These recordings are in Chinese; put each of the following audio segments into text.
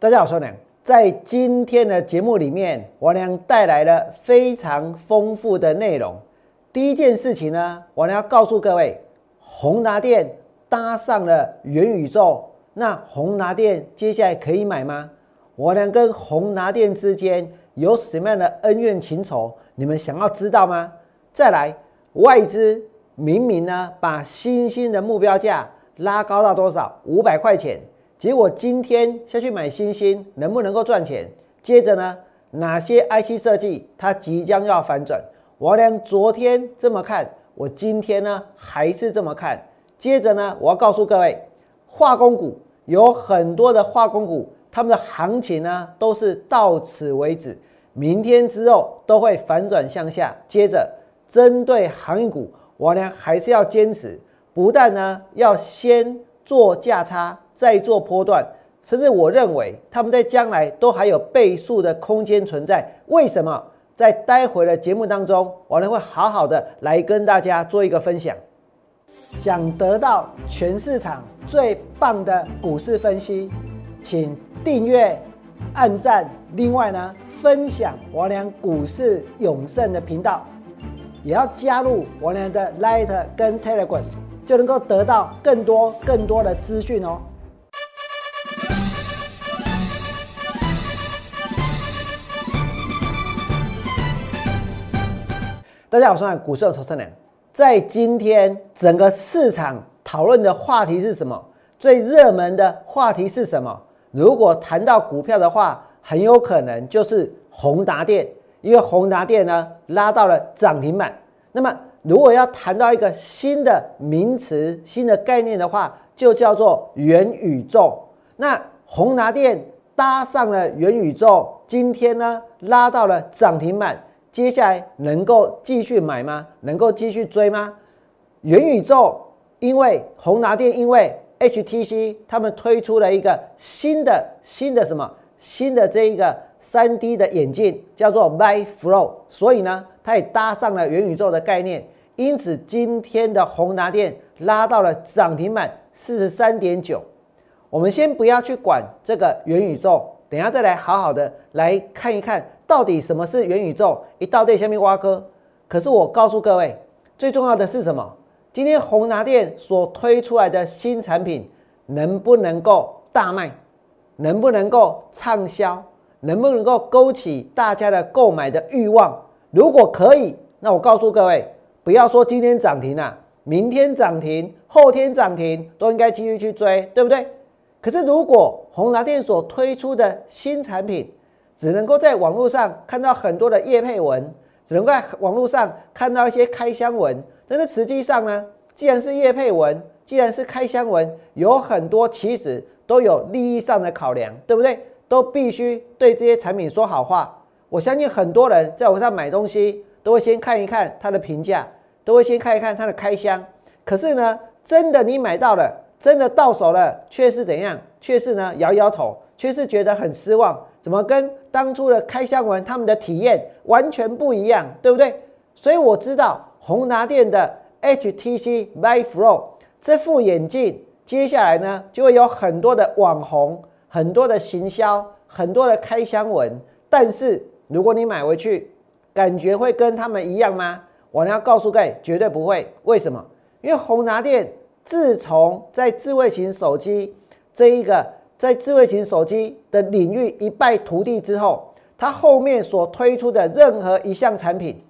大家好，我是梁。在今天的节目里面，王良带来了非常丰富的内容。第一件事情呢，王良要告诉各位，宏达电搭上了元宇宙，那宏达电接下来可以买吗？王良跟宏达电之间有什么样的恩怨情仇？你们想要知道吗？再来，外资明明呢把新兴的目标价拉高到多少？五百块钱。结果今天下去买新星能不能够赚钱？接着呢，哪些 IC 设计它即将要反转？我连昨天这么看，我今天呢还是这么看。接着呢，我要告诉各位，化工股有很多的化工股，他们的行情呢都是到此为止，明天之后都会反转向下。接着针对航运股，我呢还是要坚持，不但呢要先做价差。在做波段，甚至我认为他们在将来都还有倍数的空间存在。为什么？在待会的节目当中，我呢会好好的来跟大家做一个分享。想得到全市场最棒的股市分析，请订阅、按赞，另外呢分享王良股市永胜的频道，也要加入王良的 Light 跟 Telegram，就能够得到更多更多的资讯哦。大家好，我是股市的投资人。在今天整个市场讨论的话题是什么？最热门的话题是什么？如果谈到股票的话，很有可能就是宏达电，因为宏达电呢拉到了涨停板。那么，如果要谈到一个新的名词、新的概念的话，就叫做元宇宙。那宏达电搭上了元宇宙，今天呢拉到了涨停板。接下来能够继续买吗？能够继续追吗？元宇宙，因为宏达电，因为 HTC 他们推出了一个新的新的什么新的这一个三 D 的眼镜，叫做 My Flow，所以呢，它也搭上了元宇宙的概念。因此，今天的宏达电拉到了涨停板四十三点九。我们先不要去管这个元宇宙，等下再来好好的来看一看。到底什么是元宇宙？一到店下面挖哥。可是我告诉各位，最重要的是什么？今天宏达电所推出来的新产品能不能够大卖？能不能够畅销？能不能够勾起大家的购买的欲望？如果可以，那我告诉各位，不要说今天涨停了，明天涨停，后天涨停，都应该继续去追，对不对？可是如果宏达电所推出的新产品，只能够在网络上看到很多的叶配文，只能够在网络上看到一些开箱文。但是实际上呢，既然是叶配文，既然是开箱文，有很多其实都有利益上的考量，对不对？都必须对这些产品说好话。我相信很多人在网上买东西，都会先看一看它的评价，都会先看一看它的开箱。可是呢，真的你买到了，真的到手了，却是怎样？却是呢摇摇头，却是觉得很失望。怎么跟当初的开箱文他们的体验完全不一样，对不对？所以我知道宏达电的 HTC Vive Pro 这副眼镜，接下来呢就会有很多的网红、很多的行销、很多的开箱文。但是如果你买回去，感觉会跟他们一样吗？我要告诉各位，绝对不会。为什么？因为宏达电自从在智慧型手机这一个。在智慧型手机的领域一败涂地之后，它后面所推出的任何一项产品，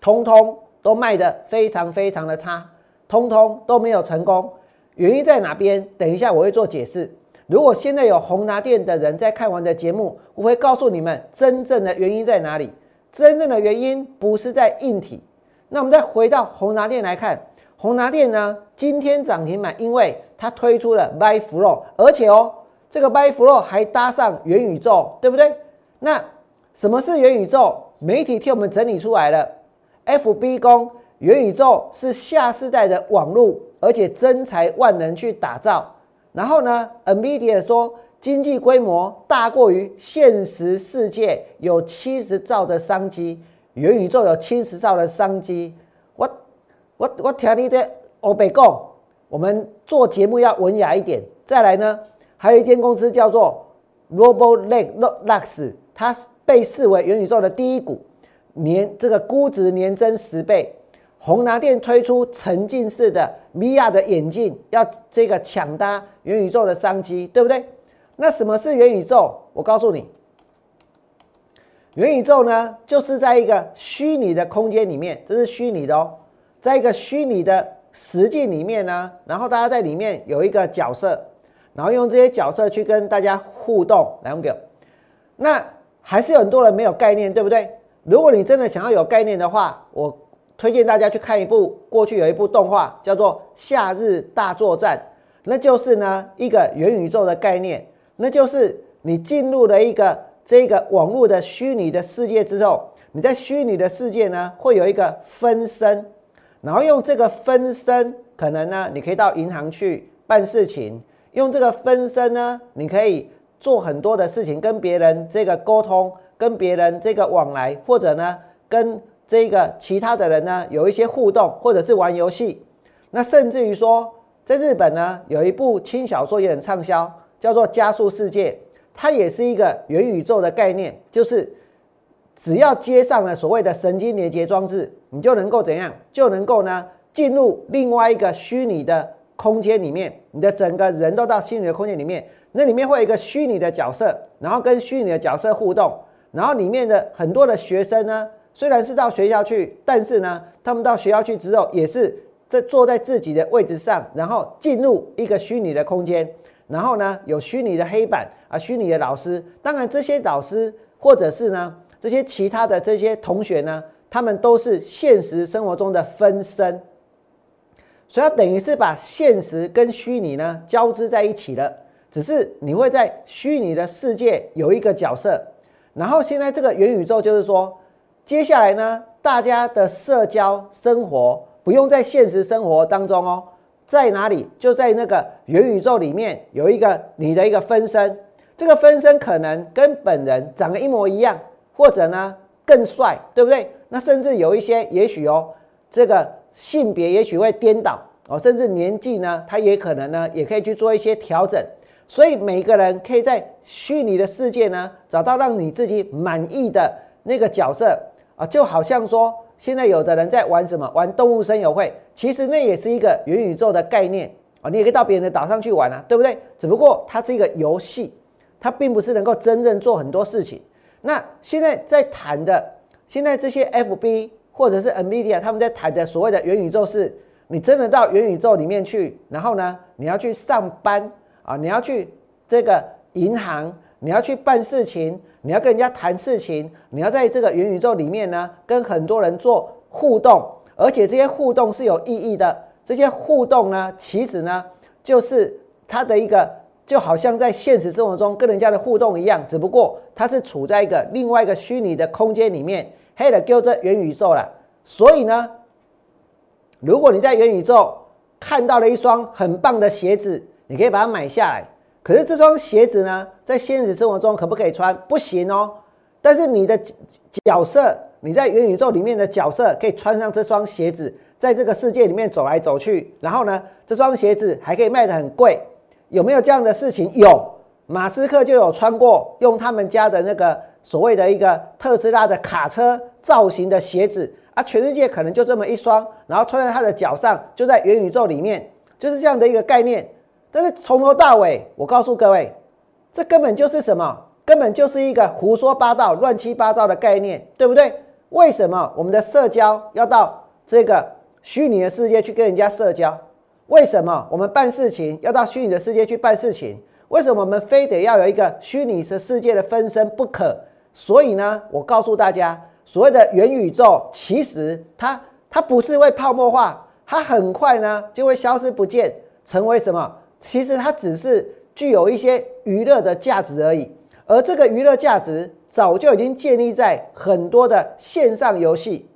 通通都卖得非常非常的差，通通都没有成功。原因在哪边？等一下我会做解释。如果现在有宏达电的人在看完的节目，我会告诉你们真正的原因在哪里。真正的原因不是在硬体。那我们再回到宏达电来看。宏达电呢，今天涨停板，因为它推出了 By Flow，而且哦，这个 By Flow 还搭上元宇宙，对不对？那什么是元宇宙？媒体替我们整理出来了。FB 公元宇宙是下世代的网络，而且真才万能去打造。然后呢，NVIDIA 说经济规模大过于现实世界，有七十兆的商机，元宇宙有七十兆的商机。我我听你这欧北讲，我们做节目要文雅一点。再来呢，还有一间公司叫做 Roblox，它被视为元宇宙的第一股，年这个估值年增十倍。宏达电推出沉浸式的 VR 的眼镜，要这个抢搭元宇宙的商机，对不对？那什么是元宇宙？我告诉你，元宇宙呢，就是在一个虚拟的空间里面，这是虚拟的哦，在一个虚拟的实际里面呢，然后大家在里面有一个角色，然后用这些角色去跟大家互动。来，我给，那还是有很多人没有概念，对不对？如果你真的想要有概念的话，我。推荐大家去看一部过去有一部动画，叫做《夏日大作战》，那就是呢一个元宇宙的概念，那就是你进入了一个这个网络的虚拟的世界之后，你在虚拟的世界呢会有一个分身，然后用这个分身，可能呢你可以到银行去办事情，用这个分身呢你可以做很多的事情，跟别人这个沟通，跟别人这个往来，或者呢跟。这个其他的人呢，有一些互动，或者是玩游戏，那甚至于说，在日本呢，有一部轻小说也很畅销，叫做《加速世界》，它也是一个元宇宙的概念，就是只要接上了所谓的神经连接装置，你就能够怎样，就能够呢进入另外一个虚拟的空间里面，你的整个人都到虚拟的空间里面，那里面会有一个虚拟的角色，然后跟虚拟的角色互动，然后里面的很多的学生呢。虽然是到学校去，但是呢，他们到学校去之后，也是在坐在自己的位置上，然后进入一个虚拟的空间，然后呢，有虚拟的黑板啊，虚拟的老师。当然，这些老师或者是呢，这些其他的这些同学呢，他们都是现实生活中的分身，所以等于是把现实跟虚拟呢交织在一起了。只是你会在虚拟的世界有一个角色，然后现在这个元宇宙就是说。接下来呢，大家的社交生活不用在现实生活当中哦，在哪里？就在那个元宇宙里面有一个你的一个分身，这个分身可能跟本人长得一模一样，或者呢更帅，对不对？那甚至有一些，也许哦，这个性别也许会颠倒哦，甚至年纪呢，他也可能呢也可以去做一些调整。所以每个人可以在虚拟的世界呢，找到让你自己满意的那个角色。啊，就好像说，现在有的人在玩什么？玩动物森友会，其实那也是一个元宇宙的概念啊。你也可以到别人的岛上去玩啊，对不对？只不过它是一个游戏，它并不是能够真正做很多事情。那现在在谈的，现在这些 FB 或者是 NVIDIA 他们在谈的所谓的元宇宙，是你真的到元宇宙里面去，然后呢，你要去上班啊，你要去这个银行，你要去办事情。你要跟人家谈事情，你要在这个元宇宙里面呢，跟很多人做互动，而且这些互动是有意义的。这些互动呢，其实呢，就是它的一个，就好像在现实生活中跟人家的互动一样，只不过它是处在一个另外一个虚拟的空间里面，黑的叫做元宇宙了。所以呢，如果你在元宇宙看到了一双很棒的鞋子，你可以把它买下来。可是这双鞋子呢，在现实生活中可不可以穿？不行哦。但是你的角色，你在元宇宙里面的角色，可以穿上这双鞋子，在这个世界里面走来走去。然后呢，这双鞋子还可以卖得很贵。有没有这样的事情？有，马斯克就有穿过，用他们家的那个所谓的一个特斯拉的卡车造型的鞋子啊，全世界可能就这么一双，然后穿在他的脚上，就在元宇宙里面，就是这样的一个概念。但是从头到尾，我告诉各位，这根本就是什么？根本就是一个胡说八道、乱七八糟的概念，对不对？为什么我们的社交要到这个虚拟的世界去跟人家社交？为什么我们办事情要到虚拟的世界去办事情？为什么我们非得要有一个虚拟的世界的分身不可？所以呢，我告诉大家，所谓的元宇宙，其实它它不是会泡沫化，它很快呢就会消失不见，成为什么？其实它只是具有一些娱乐的价值而已，而这个娱乐价值早就已经建立在很多的线上游戏，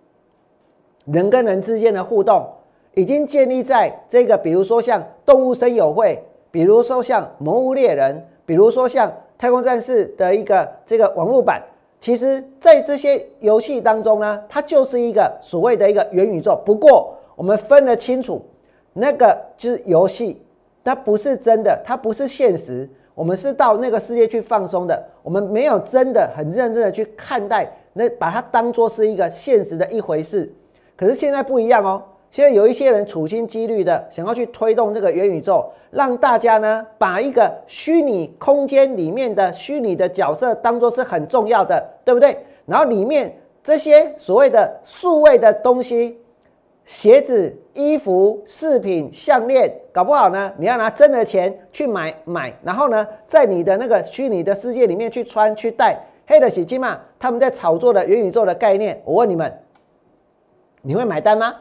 人跟人之间的互动已经建立在这个，比如说像动物森友会，比如说像魔物猎人，比如说像太空战士的一个这个网络版。其实，在这些游戏当中呢，它就是一个所谓的一个元宇宙。不过，我们分得清楚，那个就是游戏。它不是真的，它不是现实。我们是到那个世界去放松的，我们没有真的很认真的去看待，那把它当做是一个现实的一回事。可是现在不一样哦，现在有一些人处心积虑的想要去推动这个元宇宙，让大家呢把一个虚拟空间里面的虚拟的角色当做是很重要的，对不对？然后里面这些所谓的数位的东西。鞋子、衣服、饰品、项链，搞不好呢，你要拿真的钱去买买，然后呢，在你的那个虚拟的世界里面去穿去戴。黑的喜金嘛，他们在炒作的元宇宙的概念，我问你们，你会买单吗？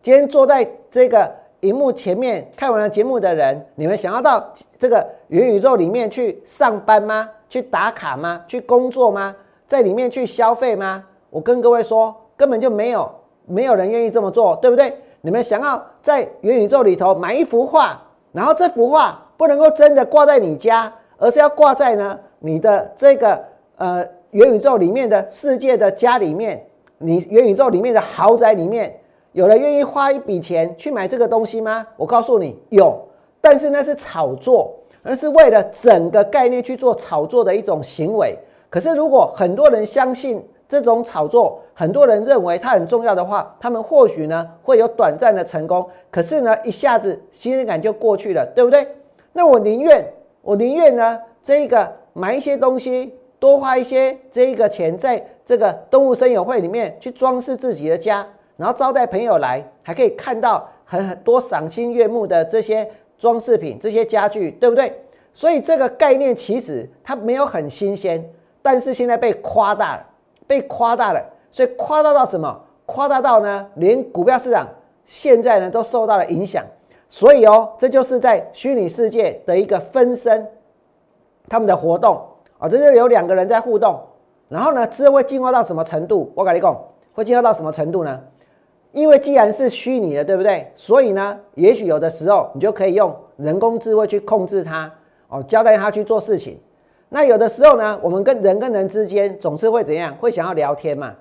今天坐在这个荧幕前面看完了节目的人，你们想要到这个元宇宙里面去上班吗？去打卡吗？去工作吗？在里面去消费吗？我跟各位说，根本就没有。没有人愿意这么做，对不对？你们想要在元宇宙里头买一幅画，然后这幅画不能够真的挂在你家，而是要挂在呢你的这个呃元宇宙里面的世界的家里面，你元宇宙里面的豪宅里面，有人愿意花一笔钱去买这个东西吗？我告诉你有，但是那是炒作，而是为了整个概念去做炒作的一种行为。可是如果很多人相信，这种炒作，很多人认为它很重要的话，他们或许呢会有短暂的成功，可是呢一下子新鲜感就过去了，对不对？那我宁愿我宁愿呢这个买一些东西，多花一些这个钱，在这个动物森友会里面去装饰自己的家，然后招待朋友来，还可以看到很多赏心悦目的这些装饰品、这些家具，对不对？所以这个概念其实它没有很新鲜，但是现在被夸大了。被夸大了，所以夸大到什么？夸大到呢，连股票市场现在呢都受到了影响。所以哦，这就是在虚拟世界的一个分身，他们的活动啊，这就有两个人在互动。然后呢，之后会进化到什么程度？我跟你讲，会进化到什么程度呢？因为既然是虚拟的，对不对？所以呢，也许有的时候你就可以用人工智慧去控制它哦，交代它去做事情。那有的时候呢，我们跟人跟人之间总是会怎样？会想要聊天嘛？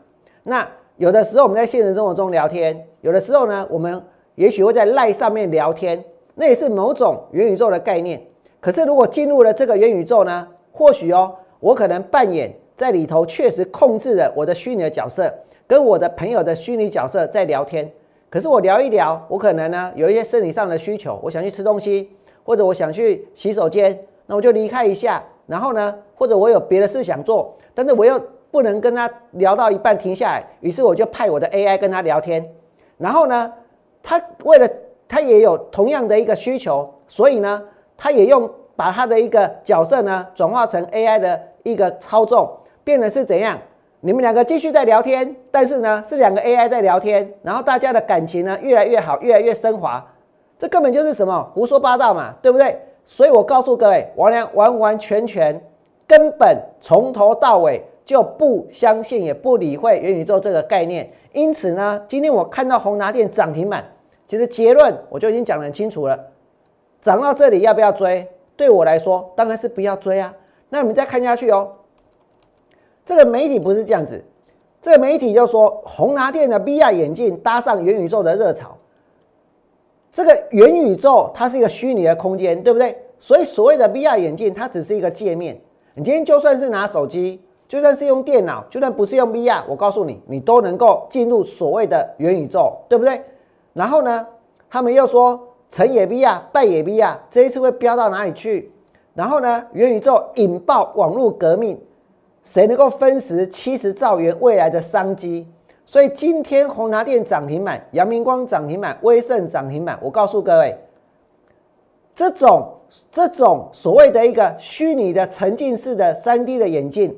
那有的时候我们在现实生活中聊天，有的时候呢，我们也许会在赖上面聊天，那也是某种元宇宙的概念。可是如果进入了这个元宇宙呢，或许哦，我可能扮演在里头，确实控制了我的虚拟的角色，跟我的朋友的虚拟角色在聊天。可是我聊一聊，我可能呢有一些生理上的需求，我想去吃东西，或者我想去洗手间，那我就离开一下。然后呢，或者我有别的事想做，但是我又不能跟他聊到一半停下来，于是我就派我的 AI 跟他聊天。然后呢，他为了他也有同样的一个需求，所以呢，他也用把他的一个角色呢转化成 AI 的一个操纵，变得是怎样？你们两个继续在聊天，但是呢是两个 AI 在聊天，然后大家的感情呢越来越好，越来越升华。这根本就是什么胡说八道嘛，对不对？所以我告诉各位，王良完完全全根本从头到尾就不相信，也不理会元宇宙这个概念。因此呢，今天我看到宏达电涨停板，其实结论我就已经讲得很清楚了。涨到这里要不要追？对我来说，当然是不要追啊。那我们再看下去哦。这个媒体不是这样子，这个媒体就说红拿电的 VR 眼镜搭上元宇宙的热潮。这个元宇宙它是一个虚拟的空间，对不对？所以所谓的 VR 眼镜，它只是一个界面。你今天就算是拿手机，就算是用电脑，就算不是用 VR，我告诉你，你都能够进入所谓的元宇宙，对不对？然后呢，他们又说成也 VR，败也 VR，这一次会飙到哪里去？然后呢，元宇宙引爆网络革命，谁能够分食七十兆元未来的商机？所以今天宏达电涨停板，阳明光涨停板，威盛涨停板。我告诉各位，这种这种所谓的一个虚拟的沉浸式的三 D 的眼镜，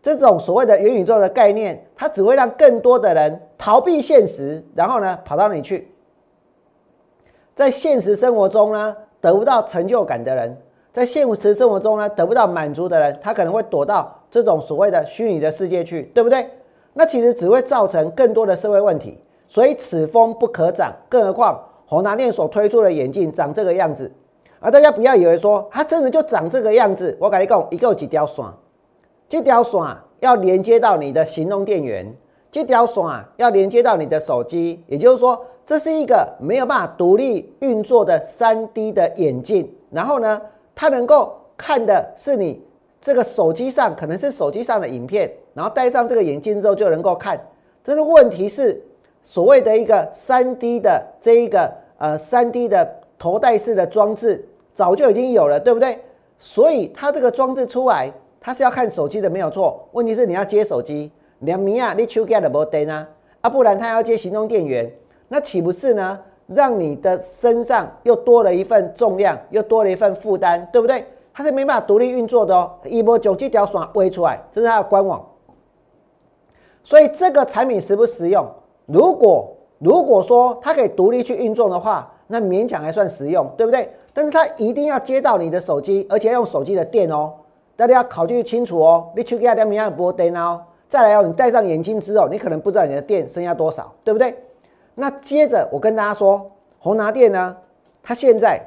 这种所谓的元宇宙的概念，它只会让更多的人逃避现实，然后呢跑到哪里去？在现实生活中呢得不到成就感的人，在现实生活中呢得不到满足的人，他可能会躲到这种所谓的虚拟的世界去，对不对？那其实只会造成更多的社会问题，所以此风不可长。更何况宏达电所推出的眼镜长这个样子，啊，大家不要以为说它真的就长这个样子。我跟你讲，一共几条线，这条线要连接到你的行动电源，这条线要连接到你的手机，也就是说，这是一个没有办法独立运作的三 D 的眼镜。然后呢，它能够看的是你这个手机上可能是手机上的影片，然后戴上这个眼镜之后就能够看。这个问题是所谓的一个三 D 的这一个呃三 D 的头戴式的装置早就已经有了，对不对？所以它这个装置出来，它是要看手机的没有错。问题是你要接手机，两米啊，你手机的没电呢，啊不然它要接行动电源，那岂不是呢？让你的身上又多了一份重量，又多了一份负担，对不对？它是没办法独立运作的哦。一波九这条线微出来，这是它的官网。所以这个产品实不实用？如果如果说它可以独立去运作的话，那勉强还算实用，对不对？但是它一定要接到你的手机，而且要用手机的电哦。大家要考虑清楚哦。你去给他两米样拨电哦。再来哦，你戴上眼镜之后，你可能不知道你的电剩下多少，对不对？那接着我跟大家说，宏达电呢，它现在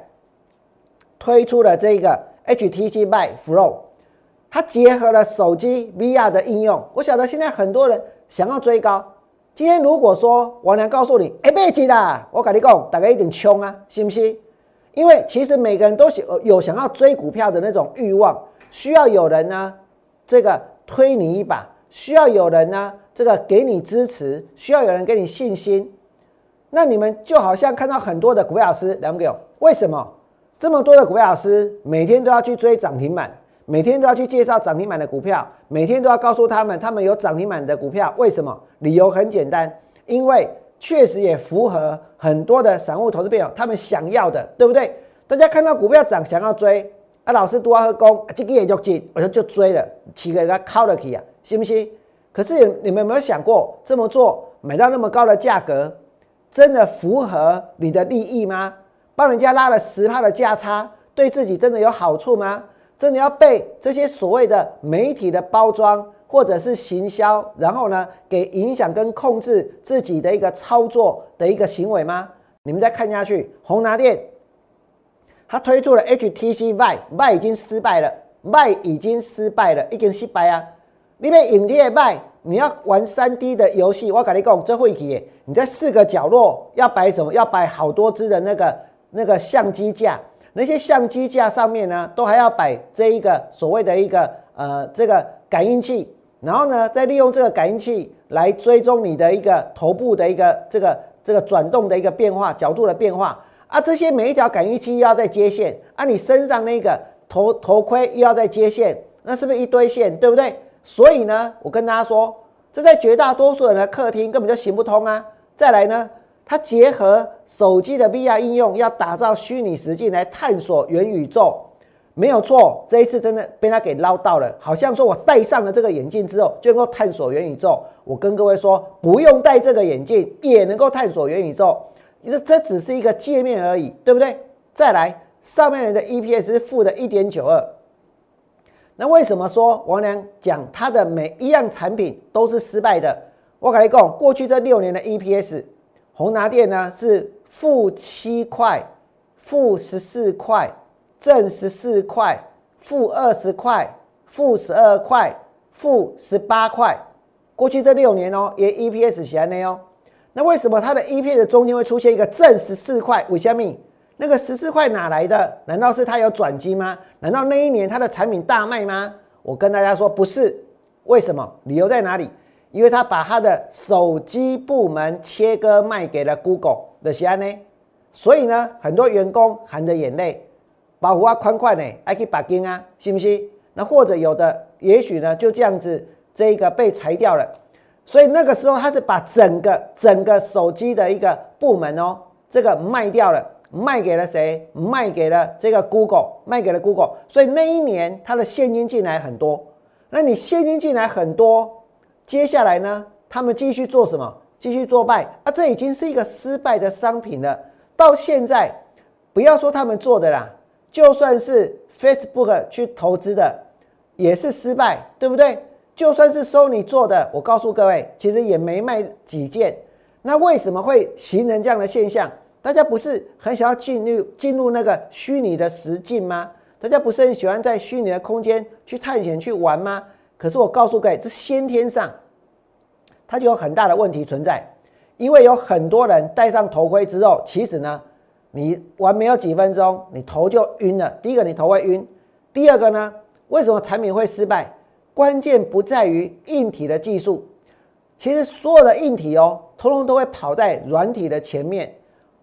推出了这个 HTC Vive Pro，它结合了手机 VR 的应用。我晓得现在很多人想要追高。今天如果说王良告诉你，哎，别急啦，我跟你讲，大概一点冲啊，信不信？因为其实每个人都有有想要追股票的那种欲望，需要有人呢，这个推你一把，需要有人呢，这个给你支持，需要有人给你信心。那你们就好像看到很多的股票老师，两个为什么这么多的股票老师每天都要去追涨停板，每天都要去介绍涨停板的股票，每天都要告诉他们他们有涨停板的股票？为什么？理由很简单，因为确实也符合很多的散户投资朋友他们想要的，对不对？大家看到股票涨想要追，啊，老师多喝功，这个也就进，我就就追了，起个他靠了起啊，信不信？可是你们有没有想过，这么做买到那么高的价格？真的符合你的利益吗？帮人家拉了十帕的价差，对自己真的有好处吗？真的要被这些所谓的媒体的包装或者是行销，然后呢，给影响跟控制自己的一个操作的一个行为吗？你们再看下去，宏达电，它推出了 HTC 卖卖已经失败了卖已经失败了，已经失败啊！你被影贴 Vive。你要玩三 D 的游戏，我跟你讲，这会题，你在四个角落要摆什么？要摆好多只的那个那个相机架，那些相机架上面呢，都还要摆这一个所谓的一个呃这个感应器，然后呢，再利用这个感应器来追踪你的一个头部的一个这个这个转动的一个变化角度的变化啊，这些每一条感应器又要在接线啊，你身上那个头头盔又要在接线，那是不是一堆线，对不对？所以呢，我跟大家说，这在绝大多数人的客厅根本就行不通啊！再来呢，它结合手机的 VR 应用，要打造虚拟实境来探索元宇宙，没有错。这一次真的被他给捞到了，好像说我戴上了这个眼镜之后就能够探索元宇宙。我跟各位说，不用戴这个眼镜也能够探索元宇宙，这这只是一个界面而已，对不对？再来，上面人的 EPS 是负的一点九二。那为什么说王良讲他的每一样产品都是失败的？我跟你讲，过去这六年的 EPS，宏达电呢是负七块、负十四块、正十四块、负二十块、负十二块、负十八块。过去这六年哦，也 EPS 起来呢哦。那为什么它的 EPS 中间会出现一个正十四块？为什么？那个十四块哪来的？难道是它有转机吗？难道那一年它的产品大卖吗？我跟大家说不是，为什么？理由在哪里？因为他把他的手机部门切割卖给了 Google 的西安呢，所以呢，很多员工含着眼泪，保护啊宽宽呢，还可以把金啊，信不信？那或者有的也许呢就这样子，这个被裁掉了，所以那个时候他是把整个整个手机的一个部门哦，这个卖掉了。卖给了谁？卖给了这个 Google，卖给了 Google。所以那一年他的现金进来很多。那你现金进来很多，接下来呢？他们继续做什么？继续作败啊！这已经是一个失败的商品了。到现在，不要说他们做的啦，就算是 Facebook 去投资的，也是失败，对不对？就算是 Sony 做的，我告诉各位，其实也没卖几件。那为什么会形成这样的现象？大家不是很想要进入进入那个虚拟的实境吗？大家不是很喜欢在虚拟的空间去探险去玩吗？可是我告诉各位，这先天上它就有很大的问题存在，因为有很多人戴上头盔之后，其实呢，你玩没有几分钟，你头就晕了。第一个，你头会晕；第二个呢，为什么产品会失败？关键不在于硬体的技术，其实所有的硬体哦，通通都会跑在软体的前面。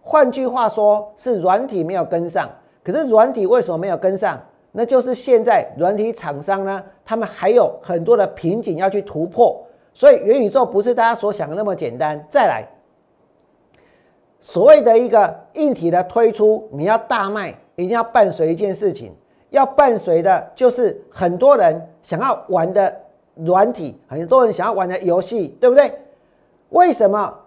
换句话说，是软体没有跟上。可是软体为什么没有跟上？那就是现在软体厂商呢，他们还有很多的瓶颈要去突破。所以元宇宙不是大家所想的那么简单。再来，所谓的一个硬体的推出，你要大卖，一定要伴随一件事情，要伴随的就是很多人想要玩的软体，很多人想要玩的游戏，对不对？为什么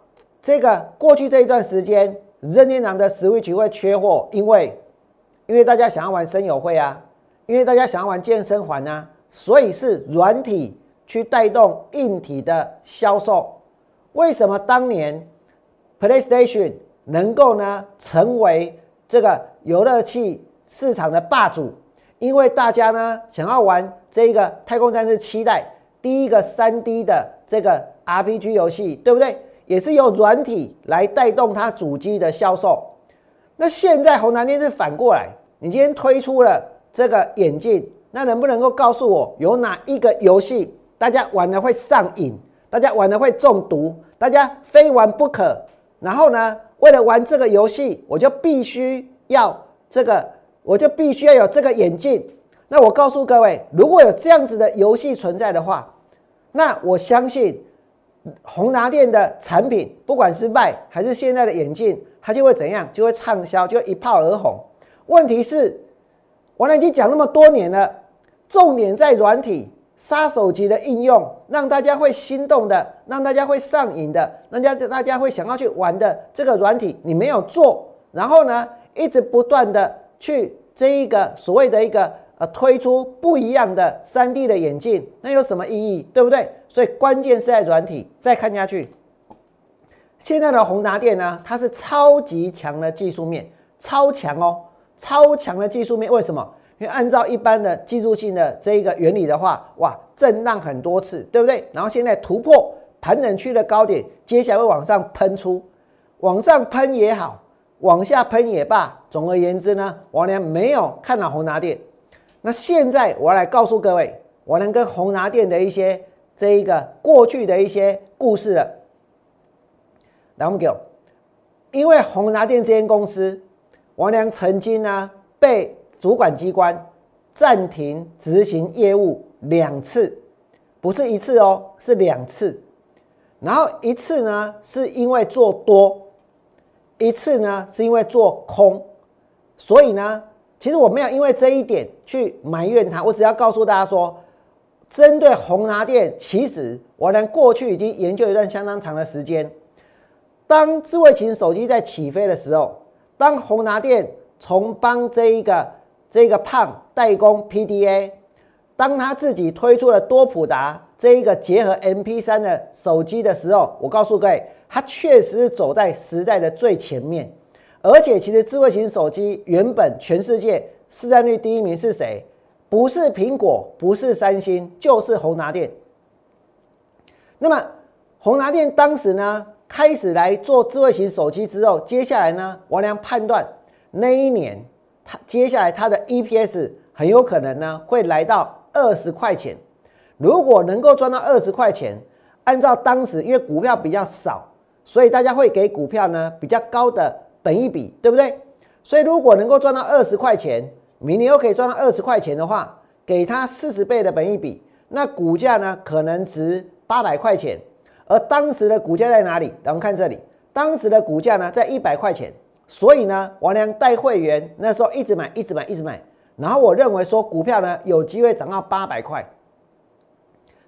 这个过去这一段时间，任天堂的 Switch 会缺货？因为因为大家想要玩声友会啊，因为大家想要玩健身环啊，所以是软体。去带动硬体的销售，为什么当年 PlayStation 能够呢成为这个游乐器市场的霸主？因为大家呢想要玩这个《太空战士七代》第一个三 D 的这个 RPG 游戏，对不对？也是由软体来带动它主机的销售。那现在红蓝电是反过来，你今天推出了这个眼镜，那能不能够告诉我有哪一个游戏？大家玩了会上瘾，大家玩了会中毒，大家非玩不可。然后呢，为了玩这个游戏，我就必须要这个，我就必须要有这个眼镜。那我告诉各位，如果有这样子的游戏存在的话，那我相信宏达电的产品，不管是卖还是现在的眼镜，它就会怎样，就会畅销，就会一炮而红。问题是，我已经讲那么多年了，重点在软体。杀手级的应用，让大家会心动的，让大家会上瘾的，让大家大家会想要去玩的这个软体，你没有做，然后呢，一直不断的去这一个所谓的一个呃推出不一样的三 D 的眼镜，那有什么意义，对不对？所以关键是在软体。再看下去，现在的宏达电呢，它是超级强的技术面，超强哦，超强的技术面，为什么？因为按照一般的技术性的这一个原理的话，哇，震荡很多次，对不对？然后现在突破盘整区的高点，接下来会往上喷出，往上喷也好，往下喷也罢，总而言之呢，王良没有看到宏达电。那现在我来告诉各位，我能跟宏达电的一些这一个过去的一些故事了。来，我们给，因为宏达电这间公司，王良曾经呢被。主管机关暂停执行业务两次，不是一次哦，是两次。然后一次呢，是因为做多；一次呢，是因为做空。所以呢，其实我没有因为这一点去埋怨他，我只要告诉大家说，针对宏达电，其实我呢过去已经研究一段相当长的时间。当智慧型手机在起飞的时候，当宏达电从帮这一个。这个胖代工 PDA，当他自己推出了多普达这一个结合 MP3 的手机的时候，我告诉各位，它确实是走在时代的最前面。而且，其实智慧型手机原本全世界市占率第一名是谁？不是苹果，不是三星，就是宏达电。那么，宏达电当时呢开始来做智慧型手机之后，接下来呢，王良判断那一年。它接下来它的 EPS 很有可能呢会来到二十块钱，如果能够赚到二十块钱，按照当时因为股票比较少，所以大家会给股票呢比较高的本益比，对不对？所以如果能够赚到二十块钱，明年又可以赚到二十块钱的话，给它四十倍的本益比，那股价呢可能值八百块钱，而当时的股价在哪里？我们看这里，当时的股价呢在一百块钱。所以呢，王良带会员那时候一直买，一直买，一直买。然后我认为说股票呢有机会涨到八百块。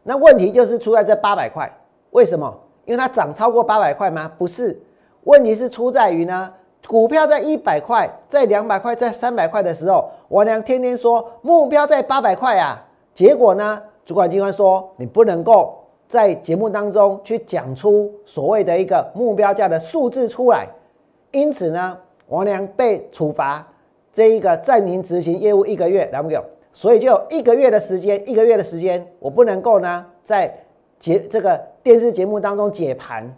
那问题就是出在这八百块，为什么？因为它涨超过八百块吗？不是，问题是出在于呢，股票在一百块、在两百块、在三百块的时候，王良天天说目标在八百块啊。结果呢，主管机关说你不能够在节目当中去讲出所谓的一个目标价的数字出来。因此呢，王良被处罚这一个暂停执行业务一个月，来不给，所以就有一个月的时间，一个月的时间，我不能够呢在节这个电视节目当中解盘，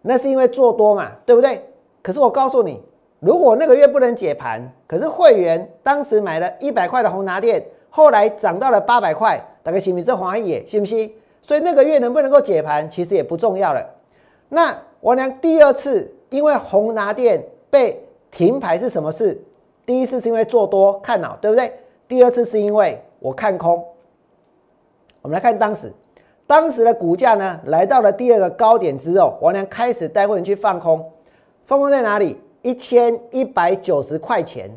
那是因为做多嘛，对不对？可是我告诉你，如果那个月不能解盘，可是会员当时买了一百块的红拿电，后来涨到了八百块，大概信不信这华也信不信？所以那个月能不能够解盘，其实也不重要了。那王良第二次因为宏达电被停牌是什么事？第一次是因为做多看好，对不对？第二次是因为我看空。我们来看当时，当时的股价呢，来到了第二个高点之后，王良开始带会员去放空，放空在哪里？一千一百九十块钱，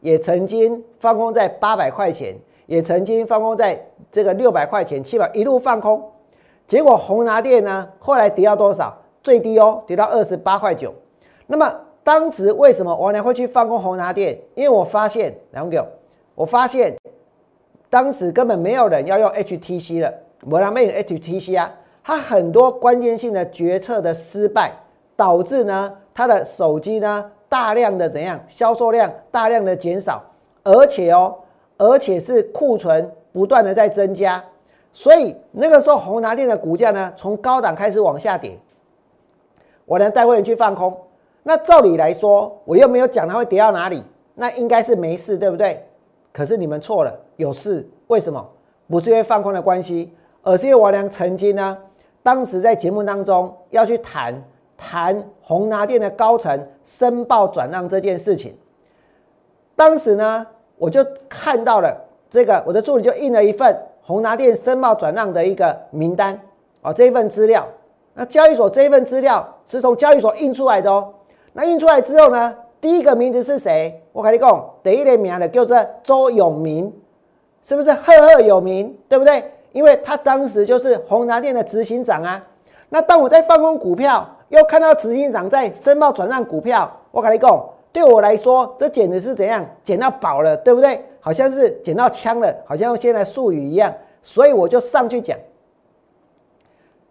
也曾经放空在八百块钱，也曾经放空在这个六百块钱，七百一路放空。结果宏达电呢，后来跌到多少？最低哦，跌到二十八块九。那么当时为什么王良会去放空宏达电？因为我发现，两个，我发现。当时根本没有人要用 HTC 了，我让没有 HTC 啊，它很多关键性的决策的失败，导致呢它的手机呢大量的怎样销售量大量的减少，而且哦，而且是库存不断的在增加，所以那个时候宏达电的股价呢从高档开始往下跌，我呢带会员去放空，那照理来说我又没有讲它会跌到哪里，那应该是没事对不对？可是你们错了。有事？为什么？不是因为放空的关系，而是因为王良曾经呢，当时在节目当中要去谈谈宏达电的高层申报转让这件事情。当时呢，我就看到了这个，我的助理就印了一份宏达电申报转让的一个名单啊，这一份资料。那交易所这一份资料是从交易所印出来的哦。那印出来之后呢，第一个名字是谁？我跟你讲，第一个名的叫做周永明。是不是赫赫有名，对不对？因为他当时就是宏达电的执行长啊。那当我在放空股票，又看到执行长在申报转让股票，我跟你讲，对我来说，这简直是怎样捡到宝了，对不对？好像是捡到枪了，好像用现在术语一样。所以我就上去讲，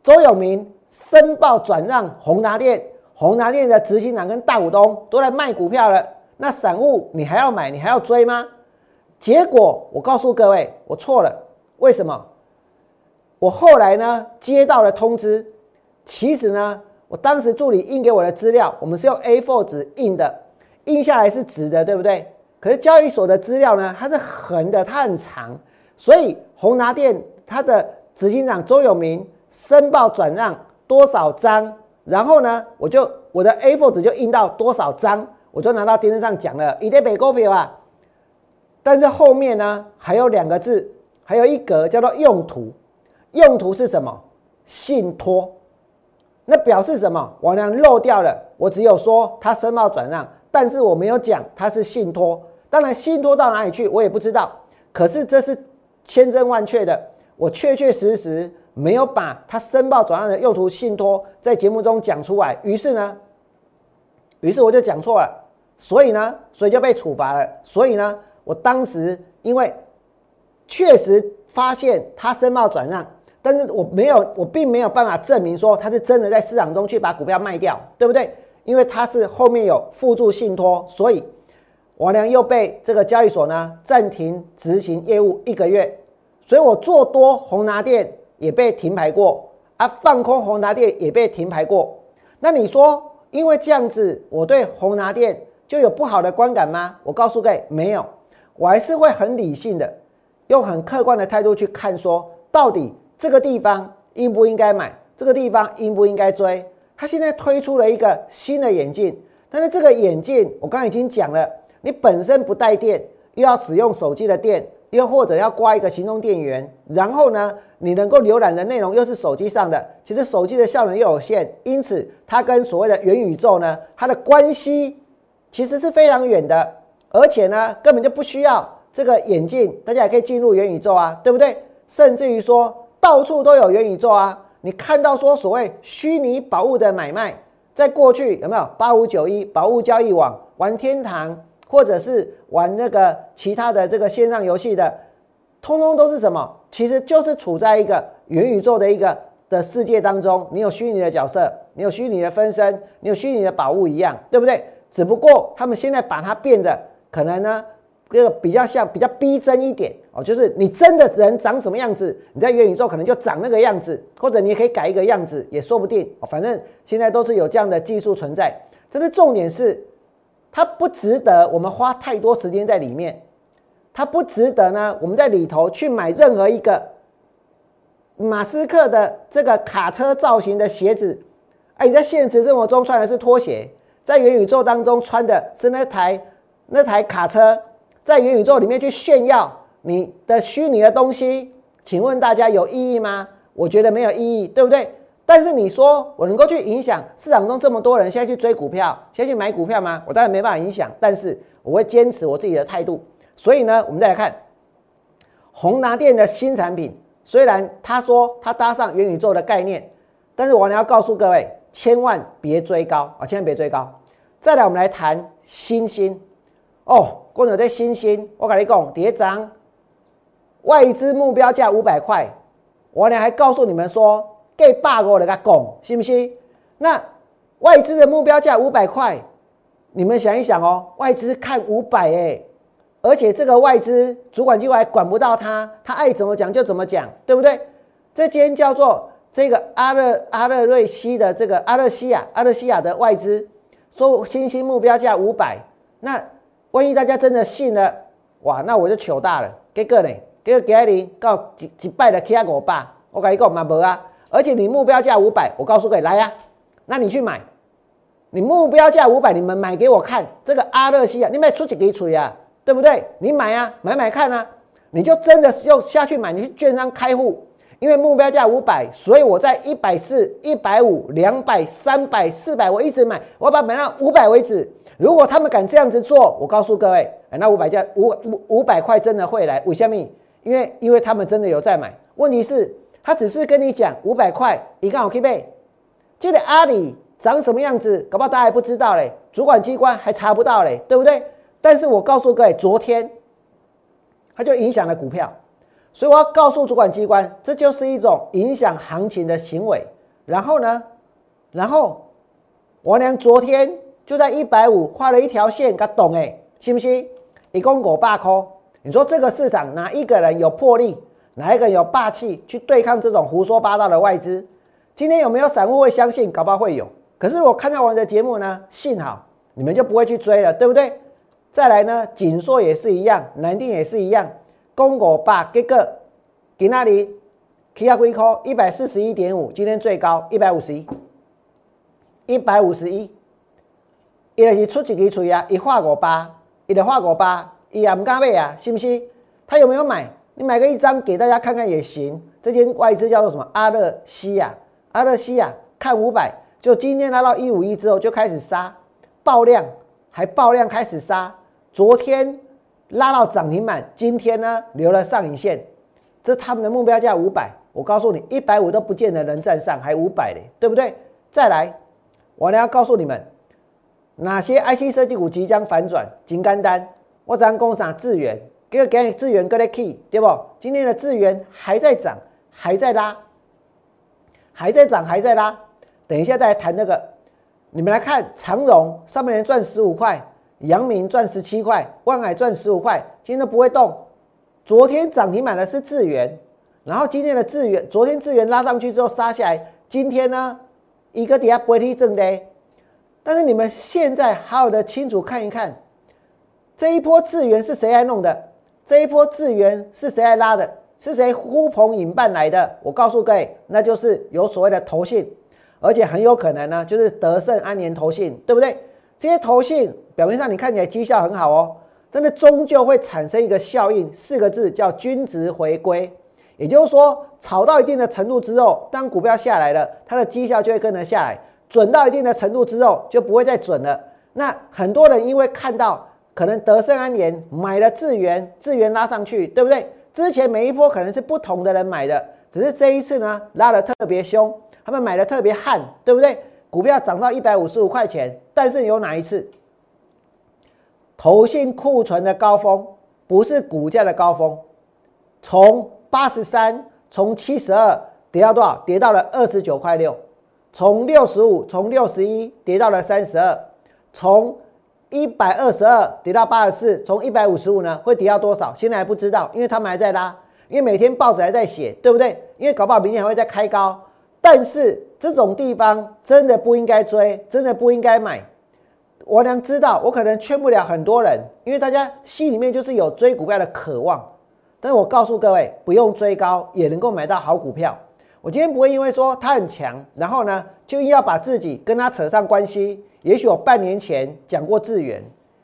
周永明申报转让宏达电，宏达电的执行长跟大股东都来卖股票了。那散户你还要买，你还要追吗？结果我告诉各位，我错了。为什么？我后来呢接到了通知，其实呢，我当时助理印给我的资料，我们是用 A4 纸印的，印下来是直的，对不对？可是交易所的资料呢，它是横的，它很长，所以宏达电它的执行长周永明申报转让多少张，然后呢，我就我的 A4 纸就印到多少张，我就拿到电视上讲了，一定北股票啊。但是后面呢还有两个字，还有一格叫做用途。用途是什么？信托。那表示什么？王良漏掉了。我只有说他申报转让，但是我没有讲他是信托。当然，信托到哪里去我也不知道。可是这是千真万确的，我确确实实没有把他申报转让的用途信托在节目中讲出来。于是呢，于是我就讲错了。所以呢，所以就被处罚了。所以呢。我当时因为确实发现他申报转让，但是我没有，我并没有办法证明说他是真的在市场中去把股票卖掉，对不对？因为他是后面有附注信托，所以王良又被这个交易所呢暂停执行业务一个月，所以我做多宏达电也被停牌过，啊，放空宏达电也被停牌过。那你说，因为这样子，我对宏达电就有不好的观感吗？我告诉各位，没有。我还是会很理性的，用很客观的态度去看，说到底这个地方应不应该买，这个地方应不应该追。他现在推出了一个新的眼镜，但是这个眼镜我刚刚已经讲了，你本身不带电，又要使用手机的电，又或者要挂一个行动电源，然后呢，你能够浏览的内容又是手机上的，其实手机的效能又有限，因此它跟所谓的元宇宙呢，它的关系其实是非常远的。而且呢，根本就不需要这个眼镜，大家也可以进入元宇宙啊，对不对？甚至于说到处都有元宇宙啊。你看到说所谓虚拟宝物的买卖，在过去有没有八五九一宝物交易网、玩天堂，或者是玩那个其他的这个线上游戏的，通通都是什么？其实就是处在一个元宇宙的一个的世界当中。你有虚拟的角色，你有虚拟的分身，你有虚拟的宝物一样，对不对？只不过他们现在把它变得。可能呢，这个比较像比较逼真一点哦，就是你真的人长什么样子，你在元宇宙可能就长那个样子，或者你也可以改一个样子，也说不定。反正现在都是有这样的技术存在。但是重点是，它不值得我们花太多时间在里面。它不值得呢？我们在里头去买任何一个马斯克的这个卡车造型的鞋子，哎，你在现实生活中穿的是拖鞋，在元宇宙当中穿的是那台那台卡车，在元宇宙里面去炫耀你的虚拟的东西，请问大家有意义吗？我觉得没有意义，对不对？但是你说我能够去影响市场中这么多人现在去追股票，现在去买股票吗？我当然没办法影响，但是我会坚持我自己的态度。所以呢，我们再来看宏达电的新产品。虽然他说他搭上元宇宙的概念，但是我要告诉各位，千万别追高啊！千万别追高。再来，我们来谈新兴哦，光有在新兴，我跟你讲，跌涨，外资目标价五百块，我呢还告诉你们说。给八我来讲，信不信？那外资的目标价五百块，你们想一想哦，外资看五百哎，而且这个外资主管机关还管不到他，他爱怎么讲就怎么讲，对不对？这间叫做这个阿勒阿勒瑞西的这个阿勒西亚阿勒西亚的外资说新兴目标价五百，那万一大家真的信了，哇，那我就糗大了。结果呢？结果给你告几几百的 K 五百，我跟你讲嘛无啊。而且你目标价五百，我告诉各位来呀，那你去买，你目标价五百，你们买给我看这个阿乐西啊，你买出去给吹啊，对不对？你买啊，买买看啊，你就真的要下去买，你去券商开户，因为目标价五百，所以我在一百四、一百五、两百、三百、四百，我一直买，我把买到五百为止。如果他们敢这样子做，我告诉各位，那五百价五五五百块真的会来，为什么？因为因为他们真的有在买，问题是。他只是跟你讲五百块，你看好 K 背，这个阿里长什么样子，搞不好大家还不知道嘞，主管机关还查不到嘞，对不对？但是我告诉各位，昨天它就影响了股票，所以我要告诉主管机关，这就是一种影响行情的行为。然后呢，然后我娘昨天就在一百五画了一条线，他懂哎，信不信？一共五百块，你说这个市场哪一个人有魄力？哪一个有霸气去对抗这种胡说八道的外资？今天有没有散户会相信？搞不好会有。可是我看到我的节目呢，幸好你们就不会去追了，对不对？再来呢，锦硕也是一样，南定也是一样。公股霸这个给那里 K 下龟壳一百四十一点五，今天最高一百五十一，一百五十一。伊就是出一支嘴啊，一画五八，伊就画五八，伊也唔敢买啊，是不是？他有没有买？你买个一张给大家看看也行。这间外资叫做什么？阿勒西亚，阿勒西亚看五百，就今天拉到一五一之后就开始杀，爆量还爆量开始杀。昨天拉到涨停板，今天呢留了上影线，这他们的目标价五百。我告诉你，一百五都不见得能站上，还五百嘞，对不对？再来，我呢要告诉你们，哪些 IC 设计股即将反转？金刚单，我咱工厂智源。给个给资源，给个 key，对不？今天的资源还在涨，还在拉，还在涨，还在拉。等一下再来谈那个。你们来看长荣，上半年赚十五块，阳明赚十七块，万海赚十五块，今天都不会动。昨天涨停板的是智源，然后今天的智源，昨天智源拉上去之后杀下来，今天呢一个底下不会踢正的。但是你们现在好好的清楚看一看，这一波智源是谁来弄的？这一波资源是谁来拉的？是谁呼朋引伴来的？我告诉各位，那就是有所谓的投信，而且很有可能呢，就是德胜安联投信，对不对？这些投信表面上你看起来绩效很好哦，真的终究会产生一个效应，四个字叫均值回归。也就是说，炒到一定的程度之后，当股票下来了，它的绩效就会跟着下来；准到一定的程度之后，就不会再准了。那很多人因为看到。可能德胜安联买了智源，智源拉上去，对不对？之前每一波可能是不同的人买的，只是这一次呢拉的特别凶，他们买的特别悍，对不对？股票涨到一百五十五块钱，但是有哪一次？投信库存的高峰不是股价的高峰，从八十三，从七十二跌到多少？跌到了二十九块六，从六十五，从六十一跌到了三十二，从。一百二十二跌到八十四，从一百五十五呢会跌到多少？现在还不知道，因为他们还在拉，因为每天报纸还在写，对不对？因为搞不好明天还会再开高。但是这种地方真的不应该追，真的不应该买。我娘知道，我可能劝不了很多人，因为大家心里面就是有追股票的渴望。但是我告诉各位，不用追高也能够买到好股票。我今天不会因为说它很强，然后呢就硬要把自己跟它扯上关系。也许我半年前讲过智源，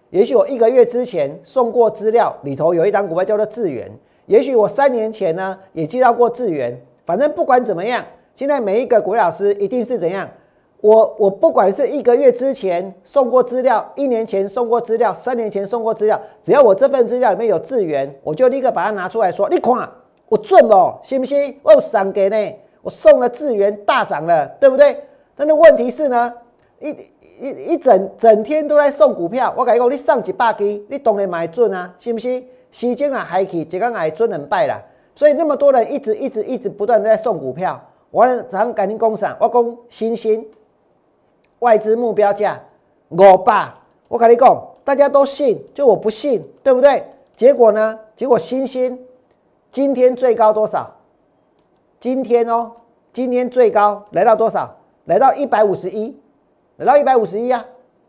也许我一个月之前送过资料，里头有一档股票叫做智源。也许我三年前呢也接到过智源。反正不管怎么样，现在每一个股老师一定是怎样。我我不管是一个月之前送过资料，一年前送过资料，三年前送过资料，只要我这份资料里面有智源，我就立刻把它拿出来说，你看我准哦，信不信？我有赏给呢，我送了智源大涨了，对不对？但是问题是呢，一一一整整天都在送股票，我跟你讲，你上几百基，你当然买准啊，是不是？时间啊还去，这个还准能败了，所以那么多人一直一直一直不断在送股票，我早上赶紧攻啥，我攻新兴。外资目标价五百，我跟你讲，大家都信，就我不信，对不对？结果呢？结果新兴今天最高多少？今天哦，今天最高来到多少？来到一百五十一，来到一百五十一啊！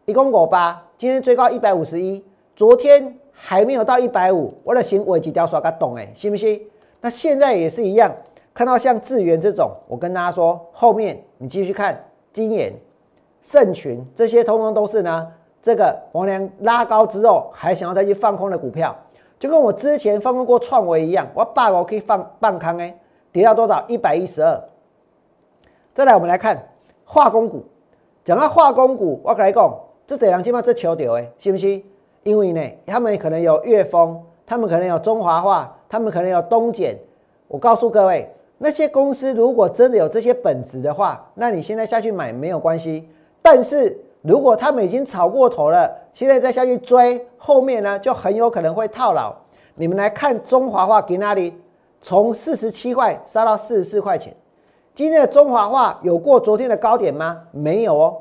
一共五八，今天最高一百五十一，昨天还没有到一百五，我的心我几条刷个懂哎，信不信？那现在也是一样，看到像智源这种，我跟大家说，后面你继续看金研。盛群这些通通都是呢，这个王良拉高之后还想要再去放空的股票，就跟我之前放空过创维一样，我把我可以放半康哎，跌到多少？一百一十二。再来我们来看化工股，讲到化工股，我跟你讲，这几两起码这球丢诶，信不信？因为呢，他们可能有粤丰，他们可能有中华化，他们可能有东碱。我告诉各位，那些公司如果真的有这些本质的话，那你现在下去买没有关系。但是如果他们已经炒过头了，现在再下去追，后面呢就很有可能会套牢。你们来看中华化给哪里？从四十七块杀到四十四块钱。今天的中华化有过昨天的高点吗？没有哦。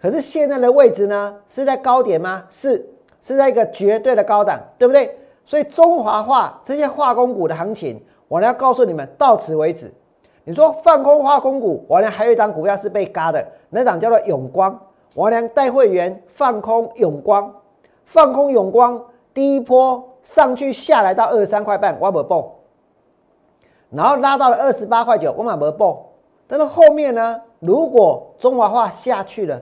可是现在的位置呢？是在高点吗？是，是在一个绝对的高档，对不对？所以中华化这些化工股的行情，我要告诉你们，到此为止。你说放空化工股，我呢还有一张股票是被嘎的，那档叫做永光。我呢带会员放空永光，放空永光，第一波上去下来到二十三块半，我没报。然后拉到了二十八块九，我买没报。但是后面呢，如果中华化下去了，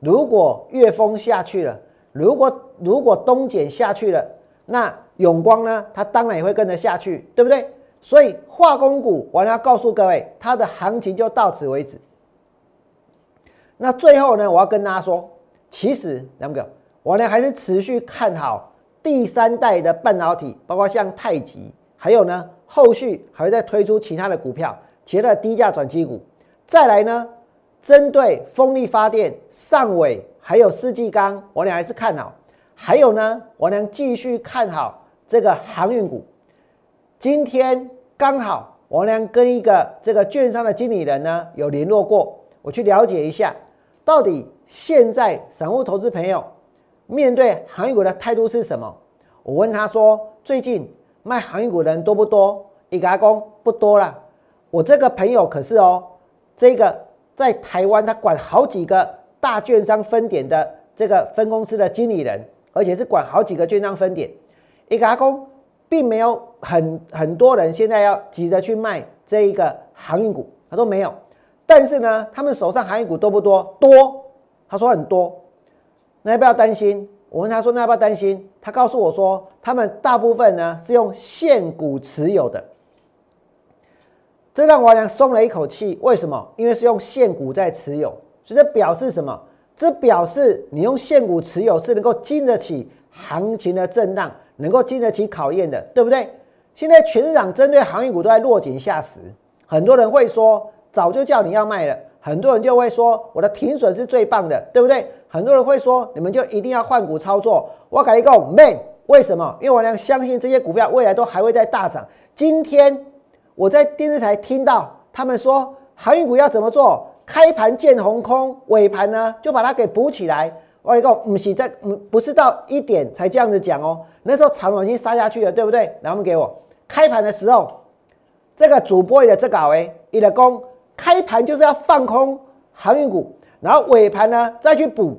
如果粤丰下去了，如果如果东碱下去了，那永光呢，它当然也会跟着下去，对不对？所以化工股，我要告诉各位，它的行情就到此为止。那最后呢，我要跟大家说，其实两个，我呢还是持续看好第三代的半导体，包括像太极，还有呢后续还会再推出其他的股票，其他的低价转机股。再来呢，针对风力发电、上尾还有世纪钢，我俩还是看好。还有呢，我俩继续看好这个航运股。今天刚好王良跟一个这个券商的经理人呢有联络过，我去了解一下，到底现在散户投资朋友面对航运股的态度是什么？我问他说，最近卖航运股的人多不多？一个阿公不多了。我这个朋友可是哦，这个在台湾他管好几个大券商分点的这个分公司的经理人，而且是管好几个券商分点，一个阿公。并没有很很多人现在要急着去卖这一个航运股，他说没有，但是呢，他们手上航运股多不多？多，他说很多。那要不要担心？我问他说那要不要担心？他告诉我说，他们大部分呢是用现股持有的，这让我俩松了一口气。为什么？因为是用现股在持有，所以这表示什么？这表示你用现股持有是能够经得起行情的震荡。能够经得起考验的，对不对？现在全市场针对航运股都在落井下石，很多人会说早就叫你要卖了，很多人就会说我的停损是最棒的，对不对？很多人会说你们就一定要换股操作。我改一个 man，为什么？因为我俩相信这些股票未来都还会再大涨。今天我在电视台听到他们说航运股要怎么做，开盘见红空，尾盘呢就把它给补起来。我一个不是在，不是到一点才这样子讲哦。那时候长龙已经杀下去了，对不对？然后给我开盘的时候，这个主播的这个哎，一的工开盘就是要放空航运股，然后尾盘呢再去补，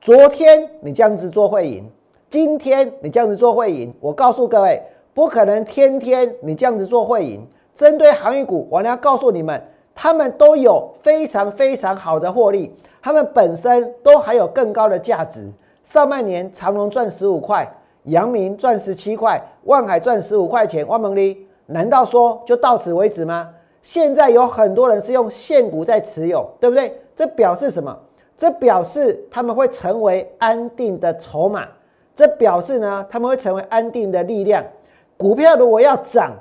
昨天你这样子做会赢，今天你这样子做会赢。我告诉各位，不可能天天你这样子做会赢。针对航运股，我要告诉你们，他们都有非常非常好的获利，他们本身都还有更高的价值。上半年长隆赚十五块，阳明赚十七块，万海赚十五块钱，万蒙利难道说就到此为止吗？现在有很多人是用现股在持有，对不对？这表示什么？这表示他们会成为安定的筹码，这表示呢他们会成为安定的力量。股票如果要涨，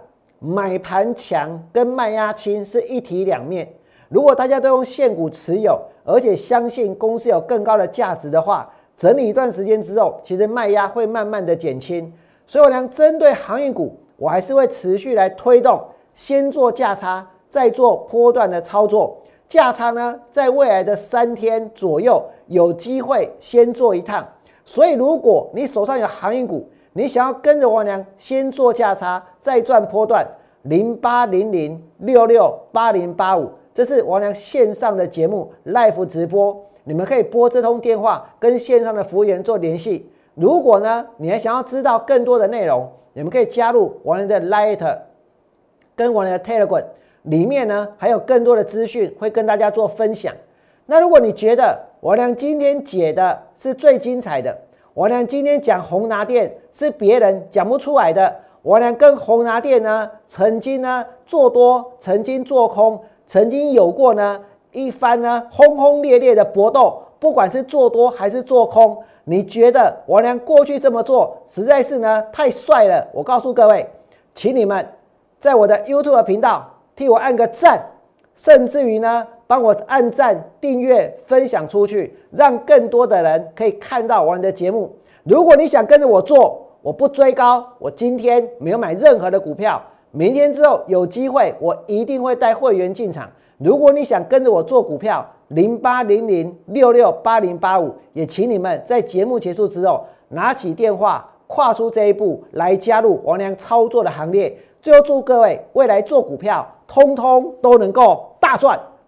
买盘强跟卖压轻是一体两面。如果大家都用现股持有，而且相信公司有更高的价值的话，整理一段时间之后，其实卖压会慢慢的减轻。所以我俩针对航运股，我还是会持续来推动，先做价差，再做波段的操作。价差呢，在未来的三天左右有机会先做一趟，所以如果你手上有航运股，你想要跟着王良先做价差，再赚波段，零八零零六六八零八五，这是王良线上的节目 live 直播，你们可以拨这通电话跟线上的服务员做联系。如果呢，你还想要知道更多的内容，你们可以加入王良的 Light 跟王良的 Telegram。里面呢还有更多的资讯会跟大家做分享。那如果你觉得我俩今天解的是最精彩的，我俩今天讲宏拿电是别人讲不出来的，我俩跟宏拿电呢曾经呢做多，曾经做空，曾经有过呢一番呢轰轰烈烈的搏斗，不管是做多还是做空，你觉得我俩过去这么做实在是呢太帅了？我告诉各位，请你们在我的 YouTube 频道。替我按个赞，甚至于呢，帮我按赞、订阅、分享出去，让更多的人可以看到我的节目。如果你想跟着我做，我不追高，我今天没有买任何的股票，明天之后有机会，我一定会带会员进场。如果你想跟着我做股票，零八零零六六八零八五，也请你们在节目结束之后拿起电话，跨出这一步来加入王良操作的行列。最后祝各位未来做股票。通通都能够大赚，